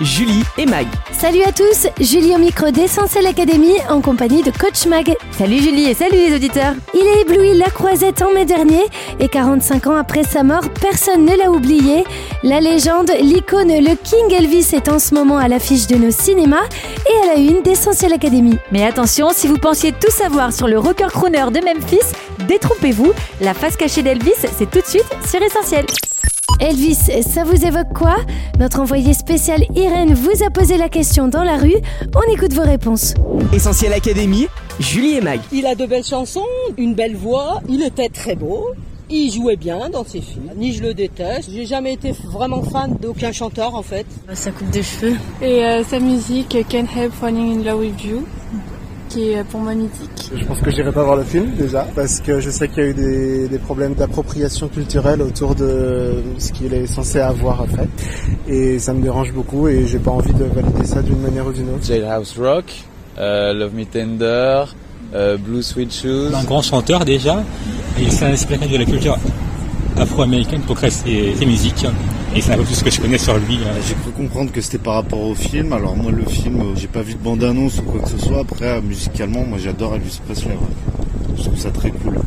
Julie et Mag. Salut à tous, Julie au micro d'Essentiel Academy en compagnie de Coach Mag. Salut Julie et salut les auditeurs Il a ébloui la croisette en mai dernier et 45 ans après sa mort, personne ne l'a oublié. La légende, l'icône, le King Elvis est en ce moment à l'affiche de nos cinémas et à la une d'Essentiel Academy. Mais attention, si vous pensiez tout savoir sur le rocker crooner de Memphis, détrompez-vous, la face cachée d'Elvis, c'est tout de suite sur Essentiel. Elvis, ça vous évoque quoi? Notre envoyé spécial Irène vous a posé la question dans la rue. On écoute vos réponses. Essentiel Académie. Julie et Mag. Il a de belles chansons, une belle voix, il était très beau. Il jouait bien dans ses films. Ni je le déteste. J'ai jamais été vraiment fan d'aucun chanteur en fait. Sa coupe de cheveux. Et euh, sa musique Can't Help Falling in Love with You, qui est euh, pour moi mythique. Je pense que j'irai pas voir le film déjà parce que je sais qu'il y a eu des, des problèmes d'appropriation culturelle autour de ce qu'il est censé avoir fait et ça me dérange beaucoup et j'ai pas envie de valider ça d'une manière ou d'une autre. Jailhouse Rock, euh, Love Me Tender, euh, Blue Sweet Shoes. un grand chanteur déjà, et il s'est inspiré de la culture afro-américaine pour créer ses, ses musiques. C'est un peu tout ce que je connais sur lui. hein. J'ai cru comprendre que c'était par rapport au film. Alors moi le film, euh, j'ai pas vu de bande-annonce ou quoi que ce soit. Après euh, musicalement, moi j'adore Elvis Presley. Je trouve ça très cool.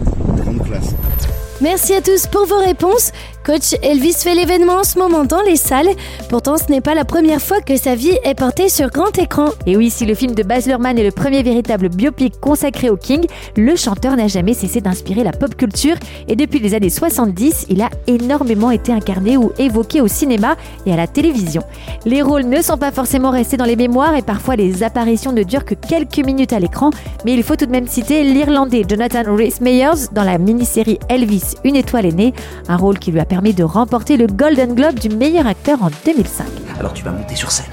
Merci à tous pour vos réponses. Coach Elvis fait l'événement en ce moment dans les salles. Pourtant, ce n'est pas la première fois que sa vie est portée sur grand écran. Et oui, si le film de Baz Luhrmann est le premier véritable biopic consacré au King, le chanteur n'a jamais cessé d'inspirer la pop culture et depuis les années 70, il a énormément été incarné ou évoqué au cinéma et à la télévision. Les rôles ne sont pas forcément restés dans les mémoires et parfois les apparitions ne durent que quelques minutes à l'écran, mais il faut tout de même citer l'Irlandais Jonathan Rhys Meyers dans la mini-série Elvis, une étoile est née, un rôle qui lui a permis de remporter le Golden Globe du meilleur acteur en 2005. Alors tu vas monter sur scène.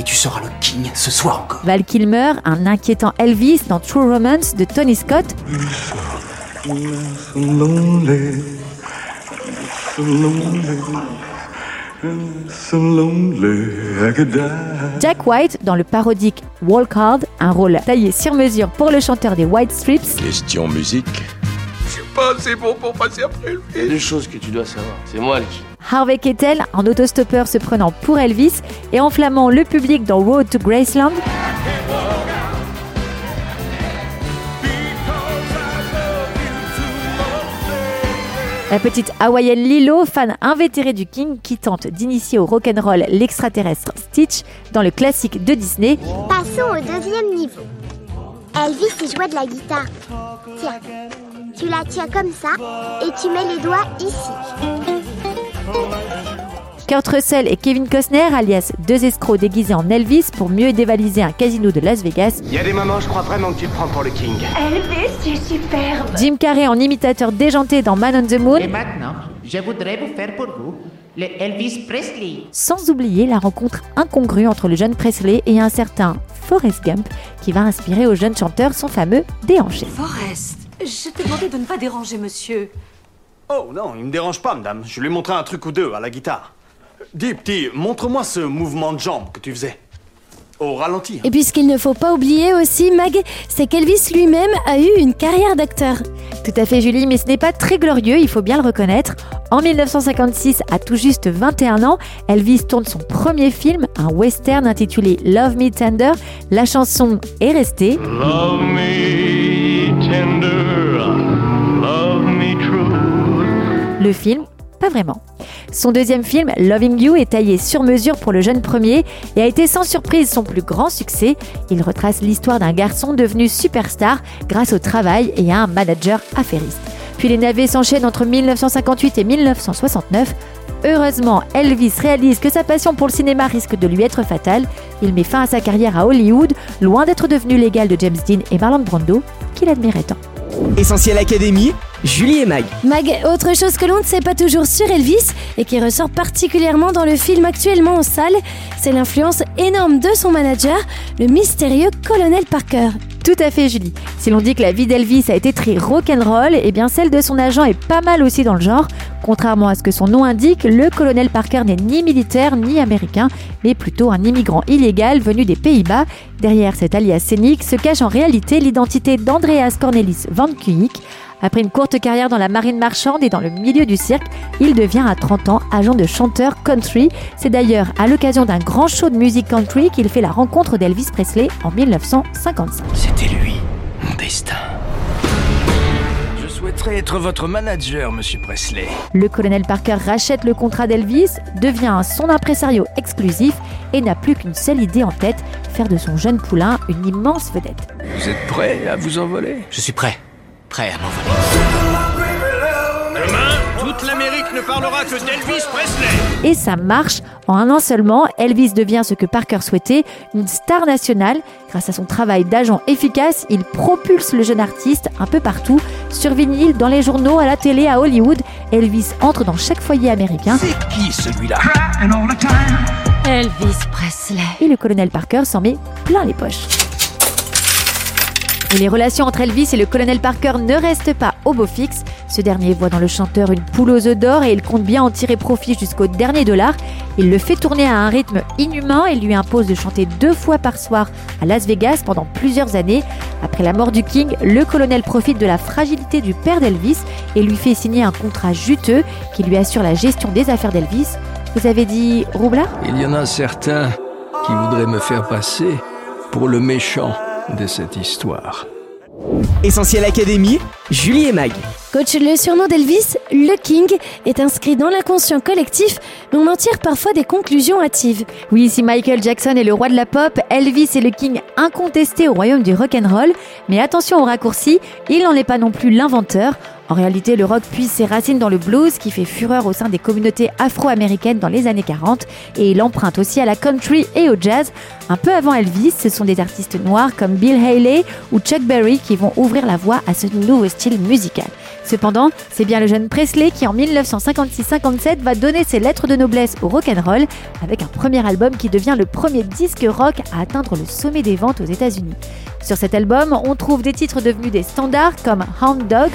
Et tu seras le king ce soir encore. Val Kilmer, un inquiétant Elvis dans True Romance de Tony Scott, Jack White dans le parodique Walk Hard, un rôle taillé sur mesure pour le chanteur des White Stripes, Question musique. Il y a deux choses que tu dois savoir. C'est moi le king. Harvey Keitel, un autostoppeur se prenant pour Elvis et enflammant le public dans Road to Graceland. La petite hawaïenne Lilo, fan invétérée du King, qui tente d'initier au rock'n'roll l'extraterrestre Stitch dans le classique de Disney. Passons au deuxième niveau. Elvis, il jouait de la guitare. Tiens, tu la tiens comme ça et tu mets les doigts ici. Kurt Russell et Kevin Costner, alias deux escrocs déguisés en Elvis pour mieux dévaliser un casino de Las Vegas. Il y a des moments, je crois vraiment que tu te prends pour le king. Elvis, tu es superbe. Jim Carrey en imitateur déjanté dans Man on the Moon. maintenant, je voudrais vous faire pour vous le Elvis Presley. Sans oublier la rencontre incongrue entre le jeune Presley et un certain Forrest Gump qui va inspirer au jeune chanteur son fameux déhanché. Forrest, je t'ai demandé de ne pas déranger monsieur. Oh non, il me dérange pas, madame. Je lui ai montré un truc ou deux à la guitare. Dis, petit, montre-moi ce mouvement de jambe que tu faisais. Au ralenti. hein. Et puis ce qu'il ne faut pas oublier aussi, Mag, c'est qu'Elvis lui-même a eu une carrière d'acteur. Tout à fait Julie, mais ce n'est pas très glorieux, il faut bien le reconnaître. En 1956, à tout juste 21 ans, Elvis tourne son premier film, un western intitulé Love Me Tender. La chanson est restée. Love me tender, Le film, pas vraiment. Son deuxième film, Loving You, est taillé sur mesure pour le jeune premier et a été sans surprise son plus grand succès. Il retrace l'histoire d'un garçon devenu superstar grâce au travail et à un manager affairiste. Puis les navets s'enchaînent entre 1958 et 1969. Heureusement, Elvis réalise que sa passion pour le cinéma risque de lui être fatale. Il met fin à sa carrière à Hollywood, loin d'être devenu l'égal de James Dean et Marlon Brando, qu'il admirait tant. Essentiel Académie. Julie et Mag. Mag, autre chose que l'on ne sait pas toujours sur Elvis et qui ressort particulièrement dans le film actuellement en salle, c'est l'influence énorme de son manager, le mystérieux colonel Parker. Tout à fait, Julie. Si l'on dit que la vie d'Elvis a été très rock'n'roll, eh bien celle de son agent est pas mal aussi dans le genre. Contrairement à ce que son nom indique, le colonel Parker n'est ni militaire ni américain, mais plutôt un immigrant illégal venu des Pays-Bas. Derrière cet alias scénique se cache en réalité l'identité d'Andreas Cornelis van Kuijk. Après une courte carrière dans la marine marchande et dans le milieu du cirque, il devient à 30 ans agent de chanteur country. C'est d'ailleurs à l'occasion d'un grand show de musique country qu'il fait la rencontre d'Elvis Presley en 1955. C'était lui, mon destin. Je souhaiterais être votre manager, monsieur Presley. Le colonel Parker rachète le contrat d'Elvis, devient son impresario exclusif et n'a plus qu'une seule idée en tête, faire de son jeune poulain une immense vedette. Vous êtes prêt à vous envoler? Je suis prêt. Prêt à m'envoler. Demain, toute l'Amérique ne parlera que d'Elvis Presley. Et ça marche. En un an seulement, Elvis devient ce que Parker souhaitait, une star nationale. Grâce à son travail d'agent efficace, il propulse le jeune artiste un peu partout, sur vinyle, dans les journaux, à la télé, à Hollywood. Elvis entre dans chaque foyer américain. C'est qui celui-là? Elvis Presley. Et le colonel Parker s'en met plein les poches. Et les relations entre Elvis et le colonel Parker ne restent pas au beau fixe. Ce dernier voit dans le chanteur une poule aux œufs d'or et il compte bien en tirer profit jusqu'au dernier dollar. Il le fait tourner à un rythme inhumain et lui impose de chanter deux fois par soir à Las Vegas pendant plusieurs années. Après la mort du King, le colonel profite de la fragilité du père d'Elvis et lui fait signer un contrat juteux qui lui assure la gestion des affaires d'Elvis. Vous avez dit Roublard Il y en a certains qui voudraient me faire passer pour le méchant de cette histoire. Essentiel Académie, Julie et Mag. Coach, le surnom d'Elvis, le King, est inscrit dans l'inconscient collectif, mais on en tire parfois des conclusions hâtives. Oui, si Michael Jackson est le roi de la pop, Elvis est le king incontesté au royaume du rock'n'roll. Mais attention au raccourci, il n'en est pas non plus l'inventeur. En réalité, le rock puise ses racines dans le blues qui fait fureur au sein des communautés afro-américaines dans les années 40 et il emprunte aussi à la country et au jazz. Un peu avant Elvis, ce sont des artistes noirs comme Bill Haley ou Chuck Berry qui vont ouvrir la voie à ce nouveau style musical. Cependant, c'est bien le jeune Presley qui en 1956-57 va donner ses lettres de noblesse au rock'n'roll avec un premier album qui devient le premier disque rock à atteindre le sommet des ventes aux États-Unis. Sur cet album, on trouve des titres devenus des standards comme Hound Dog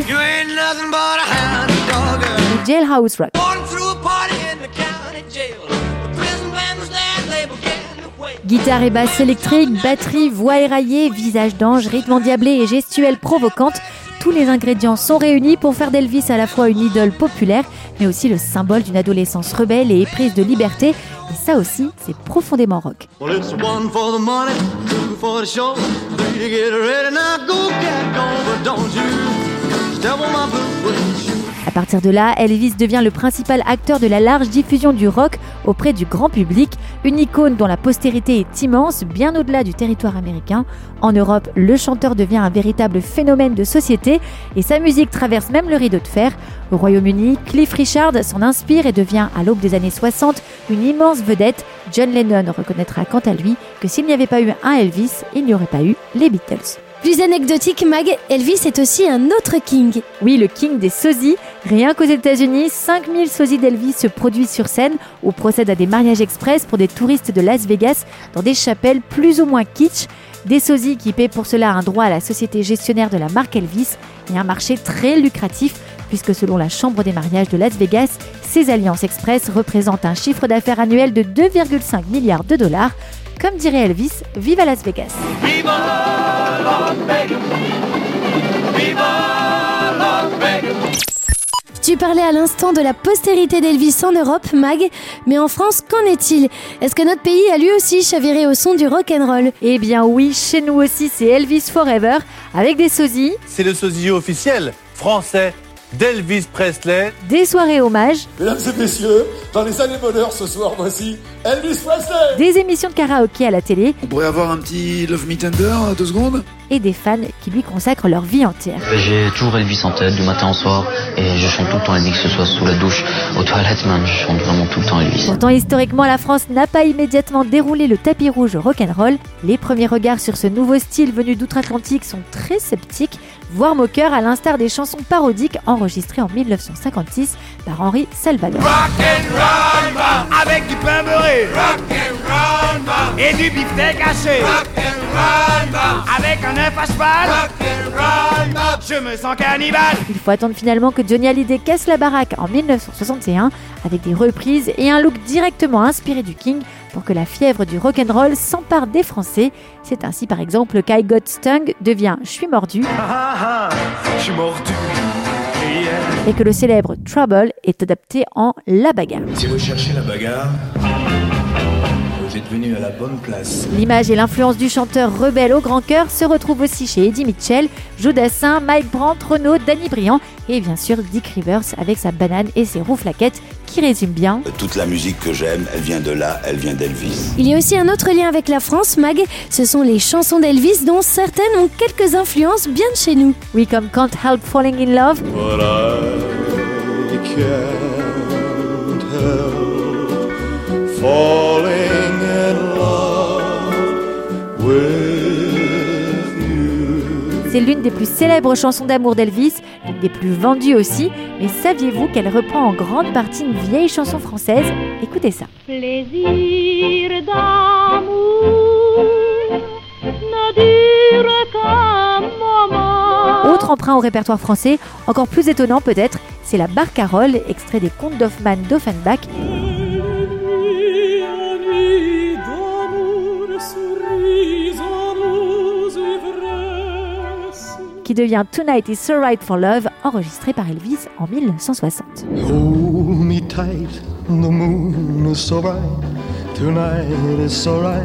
ou Jailhouse Rock. Guitare et basse électrique, batterie, voix éraillée, visage d'ange, rythme endiablé et gestuelle provocante, tous les ingrédients sont réunis pour faire d'Elvis à la fois une idole populaire, mais aussi le symbole d'une adolescence rebelle et éprise de liberté. Et ça aussi, c'est profondément rock. À partir de là, Elvis devient le principal acteur de la large diffusion du rock auprès du grand public, une icône dont la postérité est immense, bien au-delà du territoire américain. En Europe, le chanteur devient un véritable phénomène de société et sa musique traverse même le rideau de fer. Au Royaume-Uni, Cliff Richard s'en inspire et devient, à l'aube des années 60, une immense vedette. John Lennon reconnaîtra quant à lui que s'il n'y avait pas eu un Elvis, il n'y aurait pas eu les Beatles. Plus anecdotique, Mag, Elvis est aussi un autre King. Oui, le king des sosies. Rien qu'aux États-Unis, 5000 sosies d'Elvis se produisent sur scène ou procèdent à des mariages express pour des touristes de Las Vegas dans des chapelles plus ou moins kitsch. Des sosies qui paient pour cela un droit à la société gestionnaire de la marque Elvis et un marché très lucratif puisque selon la Chambre des mariages de Las Vegas, ces alliances express représentent un chiffre d'affaires annuel de 2,5 milliards de dollars. Comme dirait Elvis, vive à Las Vegas. Viva Tu parlais à l'instant de la postérité d'Elvis en Europe, Mag, mais en France, qu'en est-il? Est-ce que notre pays a lui aussi chaviré au son du rock'n'roll Eh bien oui, chez nous aussi c'est Elvis Forever, avec des sosies, C'est le sosie officiel français d'Elvis Presley. des soirées hommages, Mesdames et messieurs, dans les années bonheur ce soir, voici Elvis Presley. Des émissions de karaoké à la télé. On pourrait avoir un petit Love Me Tender, deux secondes? Et des fans qui lui consacrent leur vie entière. J'ai toujours Elvis en tête du matin au soir et je chante tout le temps Elvis, que ce soit sous la douche, aux toilettes même, je chante vraiment tout le temps Elvis. Pourtant, historiquement, la France n'a pas immédiatement déroulé le tapis rouge au rock'n'roll. Les premiers regards sur ce nouveau style venu d'outre-Atlantique sont très sceptiques, voire moqueurs, à l'instar des chansons parodiques enregistrées en 1956 par Henri Salvador. Avec du pain beurré. Rock and Et du beefsteak haché Avec un œuf à cheval. Je me sens cannibale. Il faut attendre finalement que Johnny Hallyday casse la baraque en 1961 avec des reprises et un look directement inspiré du King pour que la fièvre du rock'n'roll s'empare des Français. C'est ainsi par exemple qu'I Got Stung devient Je suis mordu Je suis mordu. et que le célèbre Trouble est adapté en La bagarre. Si vous cherchez la bagarre, vous êtes venu à la bonne place. L'image et l'influence du chanteur rebelle au grand cœur se retrouvent aussi chez Eddie Mitchell, Joe Dassin, Mike Brandt, Renaud, Danny Briand et bien sûr Dick Rivers avec sa banane et ses rouflaquettes qui résument bien Toute la musique que j'aime, elle vient de là, elle vient d'Elvis. Il y a aussi un autre lien avec la France, Mag. Ce sont les chansons d'Elvis dont certaines ont quelques influences bien de chez nous. Oui, comme Can't Help Falling in Love But I can't help falling l'une des plus célèbres chansons d'amour d'Elvis, l'une des plus vendues aussi, mais saviez-vous qu'elle reprend en grande partie une vieille chanson française? Écoutez ça. Plaisir d'amour ne dure qu'un moment. Autre emprunt au répertoire français, encore plus étonnant peut-être, c'est la barcarolle, extrait des contes d'Hoffmann d'Offenbach, devient Tonight is So Right for Love, enregistré par Elvis en 1960. Hold me tight, the moon is so bright. Tonight is so right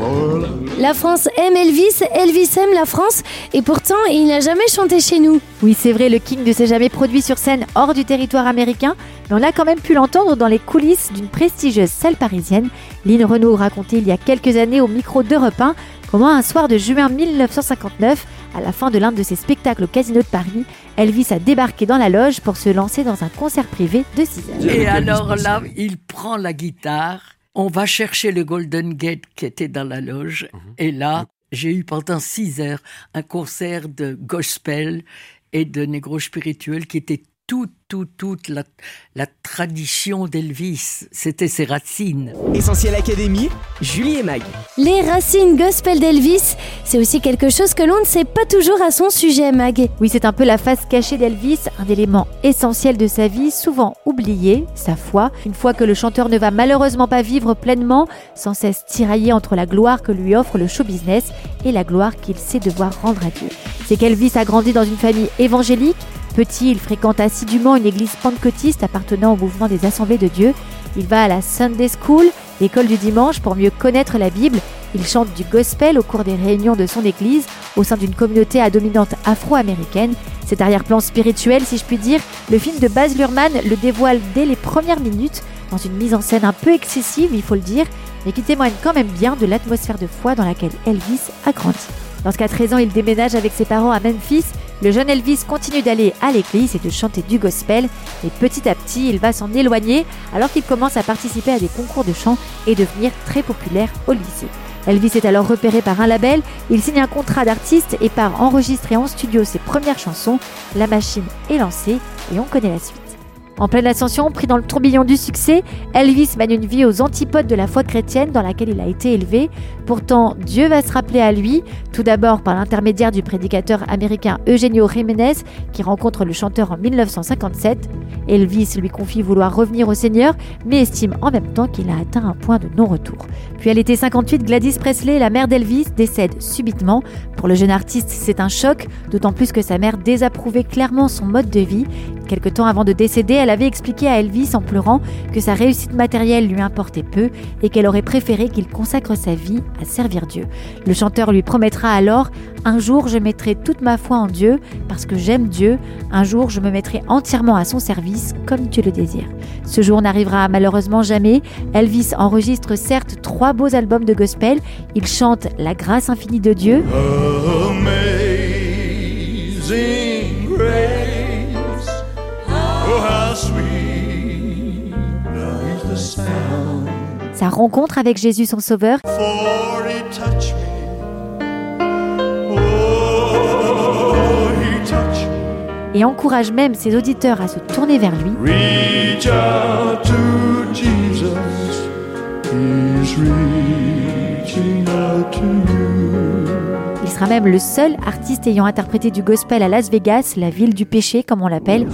for love. La France aime Elvis, Elvis aime la France, et pourtant il n'a jamais chanté chez nous. Oui, c'est vrai, le King ne s'est jamais produit sur scène hors du territoire américain, mais on a quand même pu l'entendre dans les coulisses d'une prestigieuse salle parisienne. Lynn Renault racontait il y a quelques années au micro d'Europe 1 comment un soir de juin 1959, à la fin de l'un de ses spectacles au Casino de Paris, Elvis a débarqué dans la loge pour se lancer dans un concert privé de 6 heures. Et alors là, il prend la guitare. On va chercher le Golden Gate qui était dans la loge. Et là, j'ai eu pendant six heures un concert de gospel et de négro spirituel qui était toute, toute, toute la, la tradition d'Elvis. C'était ses racines. Essentiel Académie, Julie et Mag. Les racines gospel d'Elvis, c'est aussi quelque chose que l'on ne sait pas toujours à son sujet, Mag. Oui, c'est un peu la face cachée d'Elvis, un élément essentiel de sa vie, souvent oublié, sa foi. Une fois que le chanteur ne va malheureusement pas vivre pleinement, sans cesse tiraillé entre la gloire que lui offre le show business et la gloire qu'il sait devoir rendre à Dieu. C'est qu'Elvis a grandi dans une famille évangélique. Petit, il fréquente assidûment une église pentecôtiste appartenant au mouvement des Assemblées de Dieu. Il va à la Sunday School, l'école du dimanche, pour mieux connaître la Bible. Il chante du gospel au cours des réunions de son église, au sein d'une communauté à dominante afro-américaine. Cet arrière-plan spirituel, si je puis dire, le film de Baz Luhrmann le dévoile dès les premières minutes, dans une mise en scène un peu excessive, il faut le dire, mais qui témoigne quand même bien de l'atmosphère de foi dans laquelle Elvis a grandi. Lorsqu'à 13 ans, il déménage avec ses parents à Memphis, le jeune Elvis continue d'aller à l'église et de chanter du gospel, et petit à petit, il va s'en éloigner alors qu'il commence à participer à des concours de chant et devenir très populaire au lycée. Elvis est alors repéré par un label, il signe un contrat d'artiste et part enregistrer en studio ses premières chansons. La machine est lancée et on connaît la suite. En pleine ascension, pris dans le tourbillon du succès, Elvis mène une vie aux antipodes de la foi chrétienne dans laquelle il a été élevé. Pourtant, Dieu va se rappeler à lui, tout d'abord par l'intermédiaire du prédicateur américain Eugenio Jiménez, qui rencontre le chanteur en 1957. Elvis lui confie vouloir revenir au Seigneur, mais estime en même temps qu'il a atteint un point de non-retour. Puis à l'été 58, Gladys Presley, la mère d'Elvis, décède subitement. Pour le jeune artiste, c'est un choc, d'autant plus que sa mère désapprouvait clairement son mode de vie. Quelque temps avant de décéder, elle avait expliqué à Elvis en pleurant que sa réussite matérielle lui importait peu et qu'elle aurait préféré qu'il consacre sa vie à servir Dieu. Le chanteur lui promettra alors Un jour je mettrai toute ma foi en Dieu parce que j'aime Dieu, un jour je me mettrai entièrement à son service comme tu le désires. Ce jour n'arrivera malheureusement jamais. Elvis enregistre certes trois beaux albums de gospel, il chante La grâce infinie de Dieu. Sa rencontre avec Jésus son sauveur. Oh, et encourage même ses auditeurs à se tourner vers lui. Reach out to Jesus. He's reaching out to you. Il sera même le seul artiste ayant interprété du gospel à Las Vegas, la ville du péché comme on l'appelle.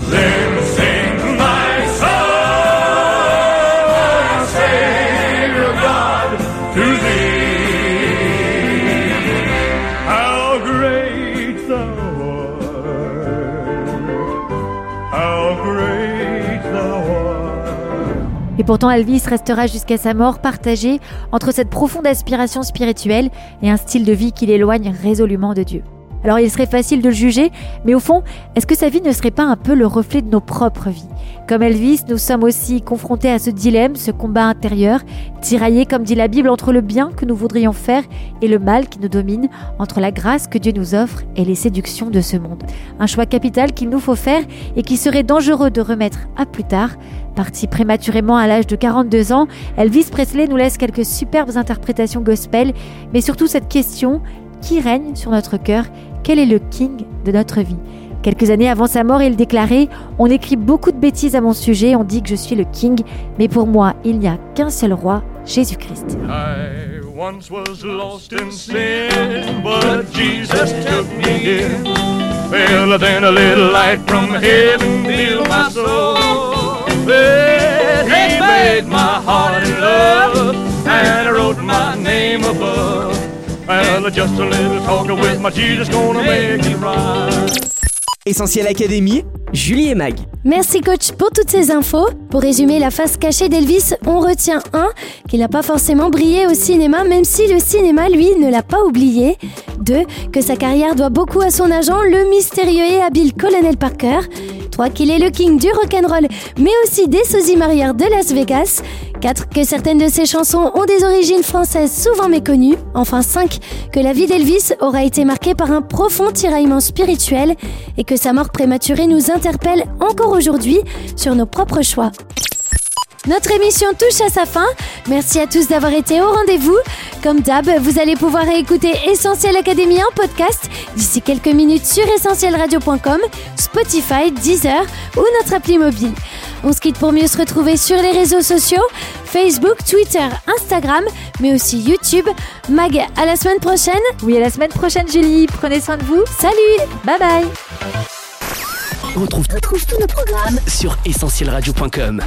Pourtant Elvis restera jusqu'à sa mort partagé entre cette profonde aspiration spirituelle et un style de vie qui l'éloigne résolument de Dieu. Alors il serait facile de le juger, mais au fond, est-ce que sa vie ne serait pas un peu le reflet de nos propres vies? Comme Elvis, nous sommes aussi confrontés à ce dilemme, ce combat intérieur, tiraillé, comme dit la Bible, entre le bien que nous voudrions faire et le mal qui nous domine, entre la grâce que Dieu nous offre et les séductions de ce monde. Un choix capital qu'il nous faut faire et qui serait dangereux de remettre à plus tard. Parti prématurément à l'âge de 42 ans, Elvis Presley nous laisse quelques superbes interprétations gospel, mais surtout cette question qui règne sur notre cœur Quel est le king de notre vie? Quelques années avant sa mort, il déclarait On écrit beaucoup de bêtises à mon sujet, on dit que je suis le king, mais pour moi, il n'y a qu'un seul roi, Jésus-Christ. Well, just a little talking with my Jesus gonna make it right. Essentiel Académie, Julie et Mag. Merci coach pour toutes ces infos. Pour résumer la face cachée d'Elvis, on retient 1. qu'il n'a pas forcément brillé au cinéma même si le cinéma lui ne l'a pas oublié. 2. que sa carrière doit beaucoup à son agent, le mystérieux et habile Colonel Parker. 3. qu'il est le king du rock'n'roll mais aussi des sosies marières de Las Vegas. 4. que certaines de ses chansons ont des origines françaises souvent méconnues. Enfin 5. que la vie d'Elvis aura été marquée par un profond tiraillement spirituel et que sa mort prématurée nous interpelle encore aujourd'hui sur nos propres choix. Notre émission touche à sa fin. Merci à tous d'avoir été au rendez-vous. Comme d'hab, vous allez pouvoir écouter Essentiel Académie en podcast d'ici quelques minutes sur essentielradio.com, Spotify, Deezer ou notre appli mobile. On se quitte pour mieux se retrouver sur les réseaux sociaux, Facebook, Twitter, Instagram, mais aussi YouTube. Mag, à la semaine prochaine. Oui, à la semaine prochaine, Julie. Prenez soin de vous. Salut Bye bye On retrouve, tous nos programmes sur essentielradio.com.